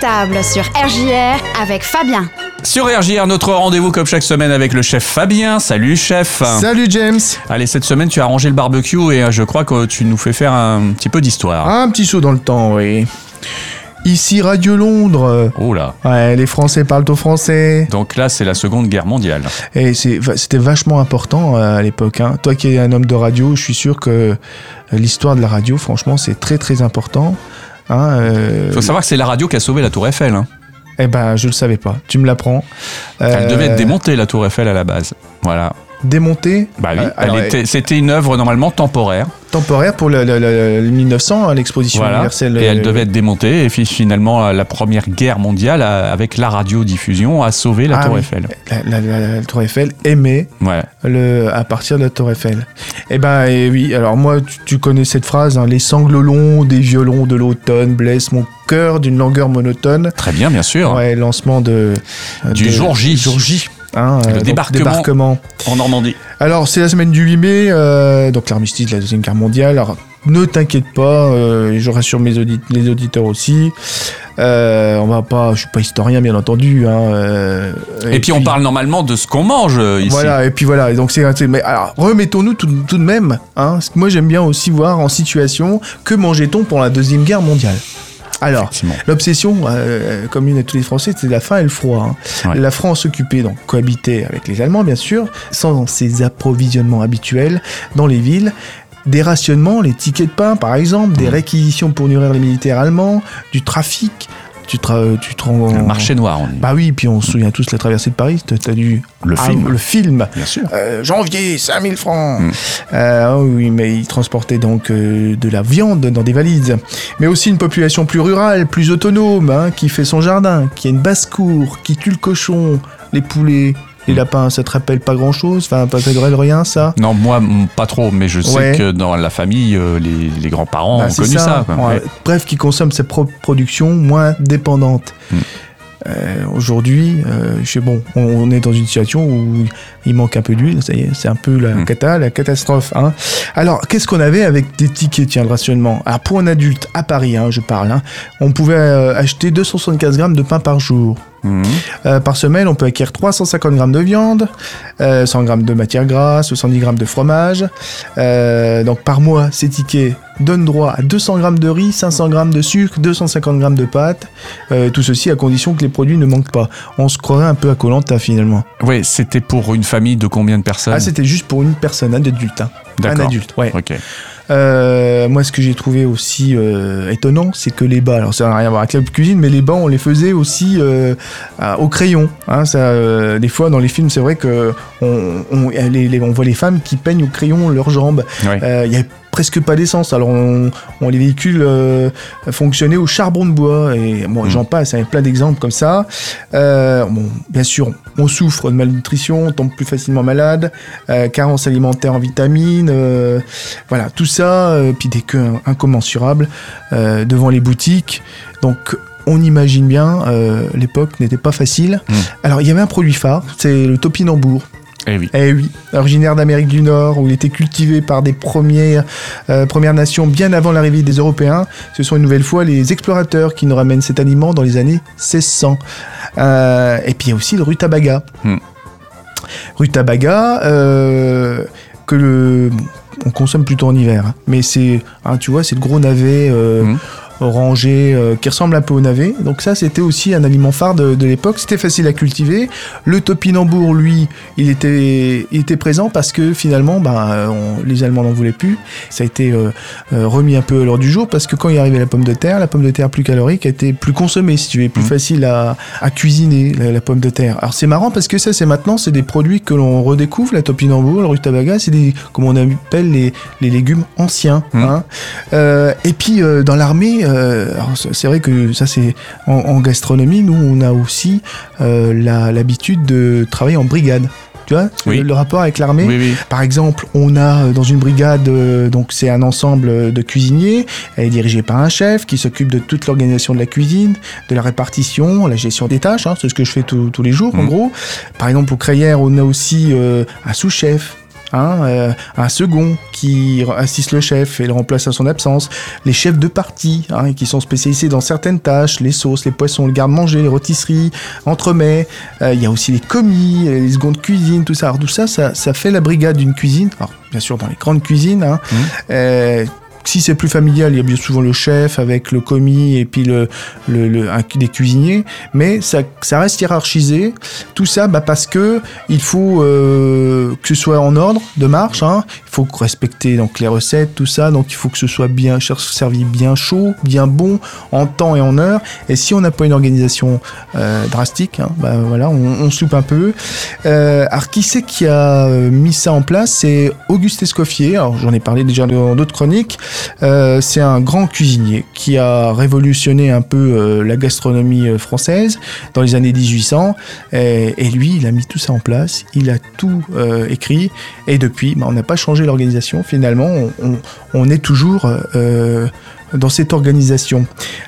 Table sur RJR avec Fabien. Sur RJR, notre rendez-vous comme chaque semaine avec le chef Fabien. Salut chef. Salut James. Allez, cette semaine tu as rangé le barbecue et euh, je crois que tu nous fais faire un petit peu d'histoire. Un petit saut dans le temps, oui. Ici Radio Londres. Oh là. Ouais, les Français parlent au français. Donc là, c'est la Seconde Guerre mondiale. Et c'était vachement important euh, à l'époque. hein. Toi qui es un homme de radio, je suis sûr que euh, l'histoire de la radio, franchement, c'est très très important. Hein, euh, Il faut savoir que c'est la radio qui a sauvé la Tour Eiffel. hein. Eh ben, je le savais pas. Tu me l'apprends. Elle Euh, devait être démontée, la Tour Eiffel, à la base. Voilà. Démontée. Bah oui, Euh, c'était une œuvre normalement temporaire. temporaire pour le, le- le- le 1900, hein, l'exposition Voilà. universelle. Et elle euh, devait être démontée. Et puis finalement, la Première Guerre mondiale, euh, avec la radiodiffusion, a sauvé la Ah Tour oui. Eiffel. La, la- la- la Tour Eiffel aimait Ouais. le, à partir de la Tour Eiffel. Eh ben et oui, alors moi, tu, tu connais cette phrase, hein, les sanglots longs des violons de l'automne blessent mon cœur d'une langueur monotone. Très bien, bien sûr. Ouais, lancement de... Du de- jour J. Jour J. hein, Le donc, débarquement. débarquement. En Normandie. Alors, c'est la semaine du 8 mai, euh, donc l'armistice de la Deuxième Guerre mondiale. Alors, ne t'inquiète pas, euh, je rassure mes les auditeurs aussi. Euh, on va pas, je suis pas historien bien entendu. Hein, euh, Et, puis, on parle normalement de ce qu'on mange euh, ici. Voilà, et puis voilà, et donc c'est. c'est- Mais alors, remettons-nous tout, tout de même. Hein, moi, j'aime bien aussi voir en situation que mangeait-on pour la Deuxième Guerre mondiale? Alors, l'obsession euh, commune à tous les Français, c'est la faim et le froid. hein. Ouais. La France occupée, donc cohabitait avec les Allemands, bien sûr, sans ses approvisionnements habituels dans les villes. Des rationnements, les tickets de pain, par exemple, des réquisitions pour nourrir les militaires allemands, du trafic. Tu te, tu te rends- Un marché noir, on dit. Bah oui, puis on se souvient tous de la traversée de Paris. T'as dû Le Ah, film. le film. Bien sûr. Euh, janvier, 5000 francs. Mm. Euh, ah oui, mais il transportait donc euh, de la viande dans des valises. Mais aussi une population plus rurale, plus autonome, hein, qui fait son jardin, qui a une basse-cour, qui tue le cochon, les poulets, les lapins. Ça te rappelle pas grand-chose? Enfin, pas de rien, ça? Non, moi, pas trop, mais je sais Ouais. que dans la famille, euh, les, les grands-parents Bah, ont connu ça. Ouais. Bref, qui consomme sa propre production moins dépendante. Mm. Euh, Aujourd'hui, euh, je sais bon, on, on est dans une situation où il manque un peu d'huile, ça y est, c'est un peu la Mm. cata, la catastrophe. Hein. Alors, qu'est-ce qu'on avait avec des tickets, tiens, de rationnement Alors, pour un adulte, à Paris, hein, je parle, hein, on pouvait euh, acheter 275 grammes de pain par jour. Euh, par semaine, on peut acquérir 350 grammes de viande, euh, 100 grammes de matière grasse, 70 grammes de fromage. Euh, donc par mois, ces tickets donnent droit à 200 grammes de riz, 500 grammes de sucre, 250 grammes de pâtes. Euh, tout ceci à condition que les produits ne manquent pas. On se croirait un peu à Colanta finalement. Ouais, c'était pour une famille de combien de personnes? Ah, c'était juste pour une personne, un adulte. hein. Un D'accord. adulte, ouais. Ok. Euh, moi, ce que j'ai trouvé aussi euh, étonnant, c'est que les bas, alors ça n'a rien à voir avec la cuisine, mais les bas, on les faisait aussi euh, à- au crayon. Hein, ça, des fois, dans les films, c'est vrai que on, on, les- les- on voit les femmes qui peignent au crayon leurs jambes. Y presque pas d'essence. Alors, on, on- les véhicules euh, fonctionnaient au charbon de bois. Et bon, Mm. j'en passe, a plein d'exemples comme ça. Euh, bon, bien sûr, on souffre de malnutrition, on tombe plus facilement malade, euh, carence alimentaire en vitamines, voilà, tout ça, puis des queues incommensurables devant les boutiques. Donc, on imagine bien, l'époque n'était pas facile. Mm. Alors, il y avait un produit phare, c'est le topinambour. Eh oui. Eh oui, originaire d'Amérique du Nord, où il était cultivé par des premières, euh, premières nations bien avant l'arrivée des Européens. Ce sont une nouvelle fois les explorateurs qui nous ramènent cet aliment dans les années 1600. Euh, et puis il y a aussi le rutabaga. Hmm. Rutabaga, euh, que le, on consomme plutôt en hiver. hein. Mais c'est, hein, tu vois, c'est le gros navet Hmm. Orangé euh, qui ressemble un peu au navet. Donc ça, c'était aussi un aliment phare de, de l'époque. C'était facile à cultiver. Le topinambour, lui, il était, il était présent parce que finalement, on- les Allemands n'en voulaient plus. Ça a été euh, euh, remis un peu à l'ordre du jour parce que quand il arrivait la pomme de terre, la pomme de terre plus calorique était plus consommée, si tu veux, plus Mhm. facile à, à cuisiner la, la pomme de terre. Alors c'est marrant parce que ça, c'est maintenant, c'est des produits que l'on redécouvre. La topinambour, le rutabaga, c'est des, comme on appelle les, les légumes anciens. Mhm. hein. Euh, et puis dans l'armée, euh, c'est vrai que ça c'est en, en gastronomie, nous on a aussi euh, l'habitude de travailler en brigade. Tu vois, Oui. le, le rapport avec l'armée. Oui, oui. Par exemple, on a euh, dans une brigade, euh, donc c'est un ensemble de cuisiniers, elle est dirigée par un chef qui s'occupe de toute l'organisation de la cuisine, de la répartition, la gestion des tâches, hein, c'est ce que je fais tous tous les jours en Mhm. gros. Par exemple, au Crayère, on a aussi euh, un sous-chef hein, euh, un second qui assiste le chef et le remplace à son absence, les chefs de partie hein, qui sont spécialisés dans certaines tâches, les sauces, les poissons, le garde-manger, les rôtisseries, entremets. Euh, Il y a aussi les commis, les secondes cuisines, tout ça. Alors tout ça, ça, ça fait la brigade d'une cuisine. Alors bien sûr dans les grandes cuisines. Hein, Mmh. euh, si c'est plus familial, il y a bien souvent le chef avec le commis et puis le, le, le- un- des cuisiniers, mais ça, reste hiérarchisé. Tout ça bah, parce que il faut euh, que ce soit en ordre de marche. Hein. Il faut respecter donc les recettes, tout ça. Donc il faut que ce soit bien servi bien chaud, bien bon, en temps et en heure. Et si on n'a pas une organisation euh, drastique, hein, bah, voilà, on, soupe un peu. Euh, alors qui c'est qui a mis ça en place? C'est Auguste Escoffier. Alors j'en ai parlé déjà dans d'autres chroniques. Euh, c'est un grand cuisinier qui a révolutionné un peu euh, la gastronomie euh, française dans les années 1800. Et, lui, il a mis tout ça en place. Il a tout écrit. Et depuis, bah, on n'a pas changé l'organisation. Finalement, on, est toujours dans cette organisation.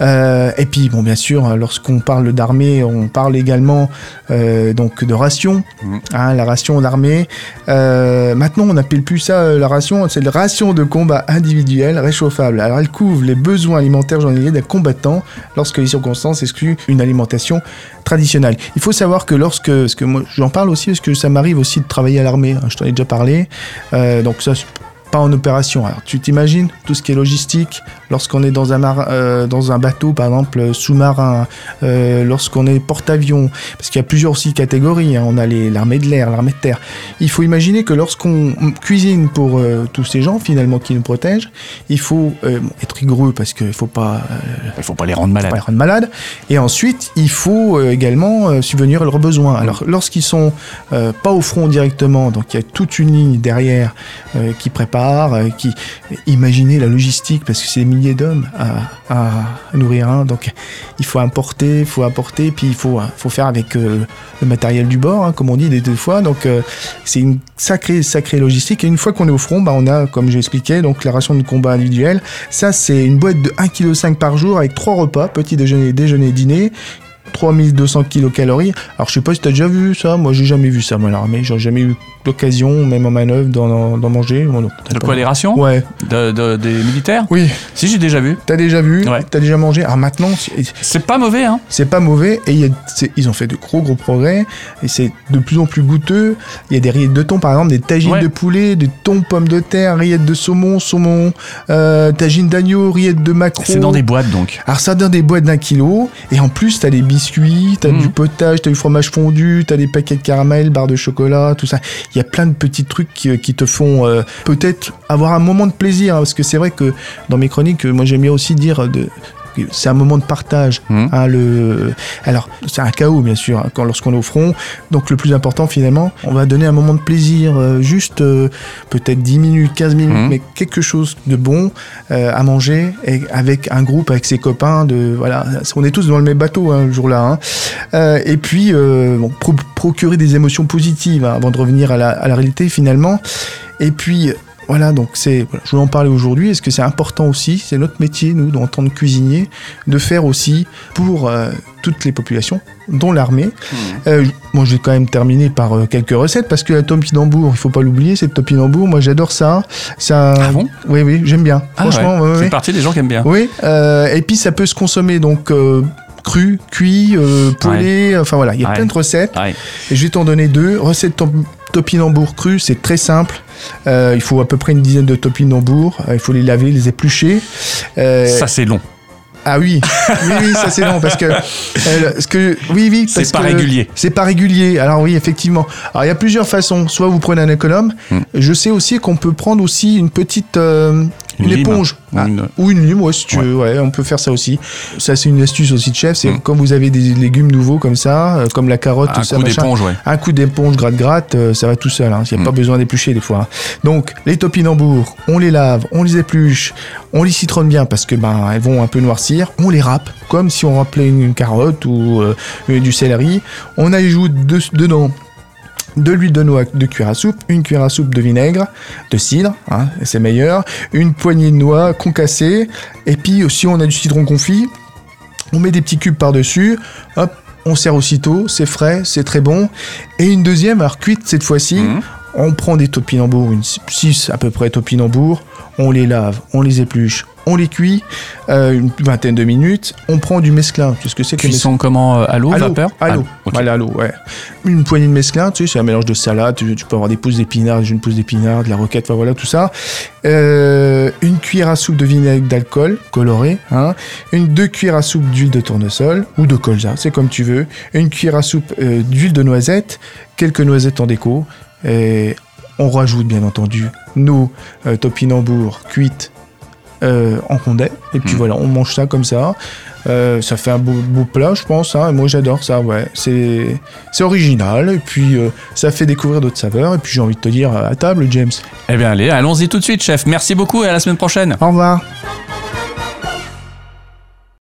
Euh, et puis, bon, bien sûr, lorsqu'on parle d'armée, on parle également euh, donc de ration, Mhm. hein, la ration d'armée. Euh, maintenant, on n'appelle plus ça la ration, c'est la ration de combat individuelle réchauffable. Alors, elle couvre les besoins alimentaires journaliers des combattants lorsque les circonstances excluent une alimentation traditionnelle. Il faut savoir que lorsque, parce que moi, j'en parle aussi parce que ça m'arrive aussi de travailler à l'armée. hein, je t'en ai déjà parlé. Donc ça, c'est pas en opération. Alors, tu t'imagines tout ce qui est logistique lorsqu'on est dans un, mar- euh, dans un bateau, par exemple euh, sous-marin, euh, lorsqu'on est porte-avions, parce qu'il y a plusieurs aussi catégories. hein. On a les- l'armée de l'air, l'armée de terre. Il faut imaginer que lorsqu'on cuisine pour euh, tous ces gens finalement qui nous protègent, il faut être rigoureux parce qu'il faut pas Il faut pas les rendre malades. pas les rendre malades. Et ensuite, il faut également subvenir à leurs besoins. Alors, lorsqu'ils sont pas au front directement, donc il y a toute une ligne derrière qui prépare, euh, qui imaginez la logistique parce que c'est des milliers d'hommes à, nourrir. hein. donc, il faut importer, il faut apporter, puis il faut, hein, faut faire avec euh, le matériel du bord, hein, comme on dit des deux fois. Donc, euh, c'est une sacrée, sacrée logistique. Et une fois qu'on est au front, bah, on a, comme j'ai expliqué, donc la ration de combat individuelle. Ça, c'est une boîte de 1,5 kg par jour avec trois repas, petit déjeuner, déjeuner, dîner. 3200 kilocalories. Alors je sais pas si t'as déjà vu ça, moi j'ai jamais vu ça moi l'armée, j'ai jamais eu l'occasion, même en manœuvre, d'en manger. Bon, non, peut-être De quoi les rations Ouais, De- de- Des militaires oui, Si, j'ai déjà vu. t'as déjà vu, Ouais. t'as déjà mangé. Alors maintenant, c'est- pas mauvais, hein c'est pas mauvais et y a- ils ont fait de gros gros progrès et c'est de plus en plus goûteux. Il y a des rillettes de thon par exemple, des tagines Ouais. de poulet, des thon pommes de terre, rillettes de saumon, saumon, euh, tagines d'agneau, rillettes de maquereau. C'est dans des boîtes, donc. Alors ça donne des boîtes d'un kilo et en plus t'as des biscuits, t'as du potage, t'as du fromage fondu, t'as des paquets de caramel, barres de chocolat, tout ça. Il y a plein de petits trucs qui, qui te font euh, peut-être avoir un moment de plaisir hein, parce que c'est vrai que dans mes chroniques, euh, moi j'aime bien aussi dire de c'est un moment de partage. Mhm. hein, le... Alors, c'est un chaos, bien sûr, hein, quand, lorsqu'on est au front. Donc, le plus important, finalement, on va donner un moment de plaisir, euh, juste euh, peut-être 10 minutes, 15 minutes, Mhm. mais quelque chose de bon euh, à manger et avec un groupe, avec ses copains. De, voilà, on est tous dans le même bateau hein, le jour-là. hein. Et puis, bon, pro- procurer des émotions positives hein, avant de revenir à la, à la réalité, finalement. Et puis, voilà, donc c'est, voilà, je voulais en parler aujourd'hui. Est-ce que c'est important aussi, c'est notre métier, nous, en tant que cuisiniers, de faire aussi pour euh, toutes les populations, dont l'armée. Euh, moi, je vais quand même terminer par euh, quelques recettes parce que la topinambour, il faut pas l'oublier, c'est topinambour. Moi, j'adore ça. Ça, Ah bon? Oui, oui, j'aime bien. Ah Franchement, ouais. ouais, C'est ouais. partie des gens qui aiment bien. Oui, et puis ça peut se consommer donc cru, cuit, euh, poêlé, enfin voilà, il y a Ouais. plein de recettes. Ouais. Et je vais t'en donner deux. Recette topinambour cru, c'est très simple. Euh, il faut à peu près une dizaine de topinambours. Euh, il faut les laver, les éplucher. Euh, Ça, c'est long. ah oui, oui, oui, ça c'est bon parce que, euh, ce que oui, oui, parce C'est pas que régulier. C'est pas régulier. Alors oui, effectivement. Alors il y a plusieurs façons. Soit vous prenez un économe. Hmm. Je sais aussi qu'on peut prendre aussi une petite euh, une, Une lime. Ou Ah, une- ou une lime, ouais, si tu Ouais. veux. Ouais, on peut faire ça aussi. Ça c'est une astuce aussi de chef. C'est Hmm. quand vous avez des légumes nouveaux comme ça, euh, comme la carotte, Un tout ça, coup d'éponge, ouais. Un coup d'éponge gratte-gratte, euh, ça va tout seul. hein. Il n'y a Mm. pas besoin d'éplucher des fois. hein. Donc, les topinambours, on les lave, on les épluche, on les citronne bien parce que ben elles vont un peu noircir. On les râpe comme si on rappelait une, une carotte ou euh, du céleri. On ajoute de- dedans de l'huile de noix de cuillère à soupe, une cuillère à soupe de vinaigre, de cidre, hein, c'est meilleur, une poignée de noix concassée, et puis si on a du citron confit, on met des petits cubes par-dessus, hop, on sert aussitôt, c'est frais, c'est très bon. Et une deuxième, alors cuite cette fois-ci, Mhm. On prend des topinambours, une 6 à peu près topinambours, on les lave, on les épluche, on les cuit euh, une vingtaine de minutes. On prend du mesclin. Tu sais ce que c'est que Cuisson comment euh, À l'eau, à l'eau, vapeur à l'eau. Ah, ok. Voilà, à l'eau, ouais. Une poignée de mesclin, tu sais, c'est un mélange de salade. Tu, tu peux avoir des pousses d'épinards, des jeunes pousses d'épinards, de la roquette, enfin voilà, tout ça. Euh, une cuillère à soupe de vinaigre d'alcool coloré, hein. Une deux cuillères à soupe d'huile de tournesol ou de colza, c'est comme tu veux. Une cuillère à soupe euh, d'huile de noisette, quelques noisettes en déco. Et on rajoute bien entendu nos euh, topinambours cuites euh, en condé. Et puis Mhm. voilà, on mange ça comme ça. Euh, ça fait un beau, beau plat, je pense. Hein. Moi, j'adore ça. Ouais, c'est c'est original. Et puis, euh, ça fait découvrir d'autres saveurs. Et puis, j'ai envie de te dire à table, James. Eh bien allez, allons-y tout de suite, chef. Merci beaucoup et à la semaine prochaine. Au revoir.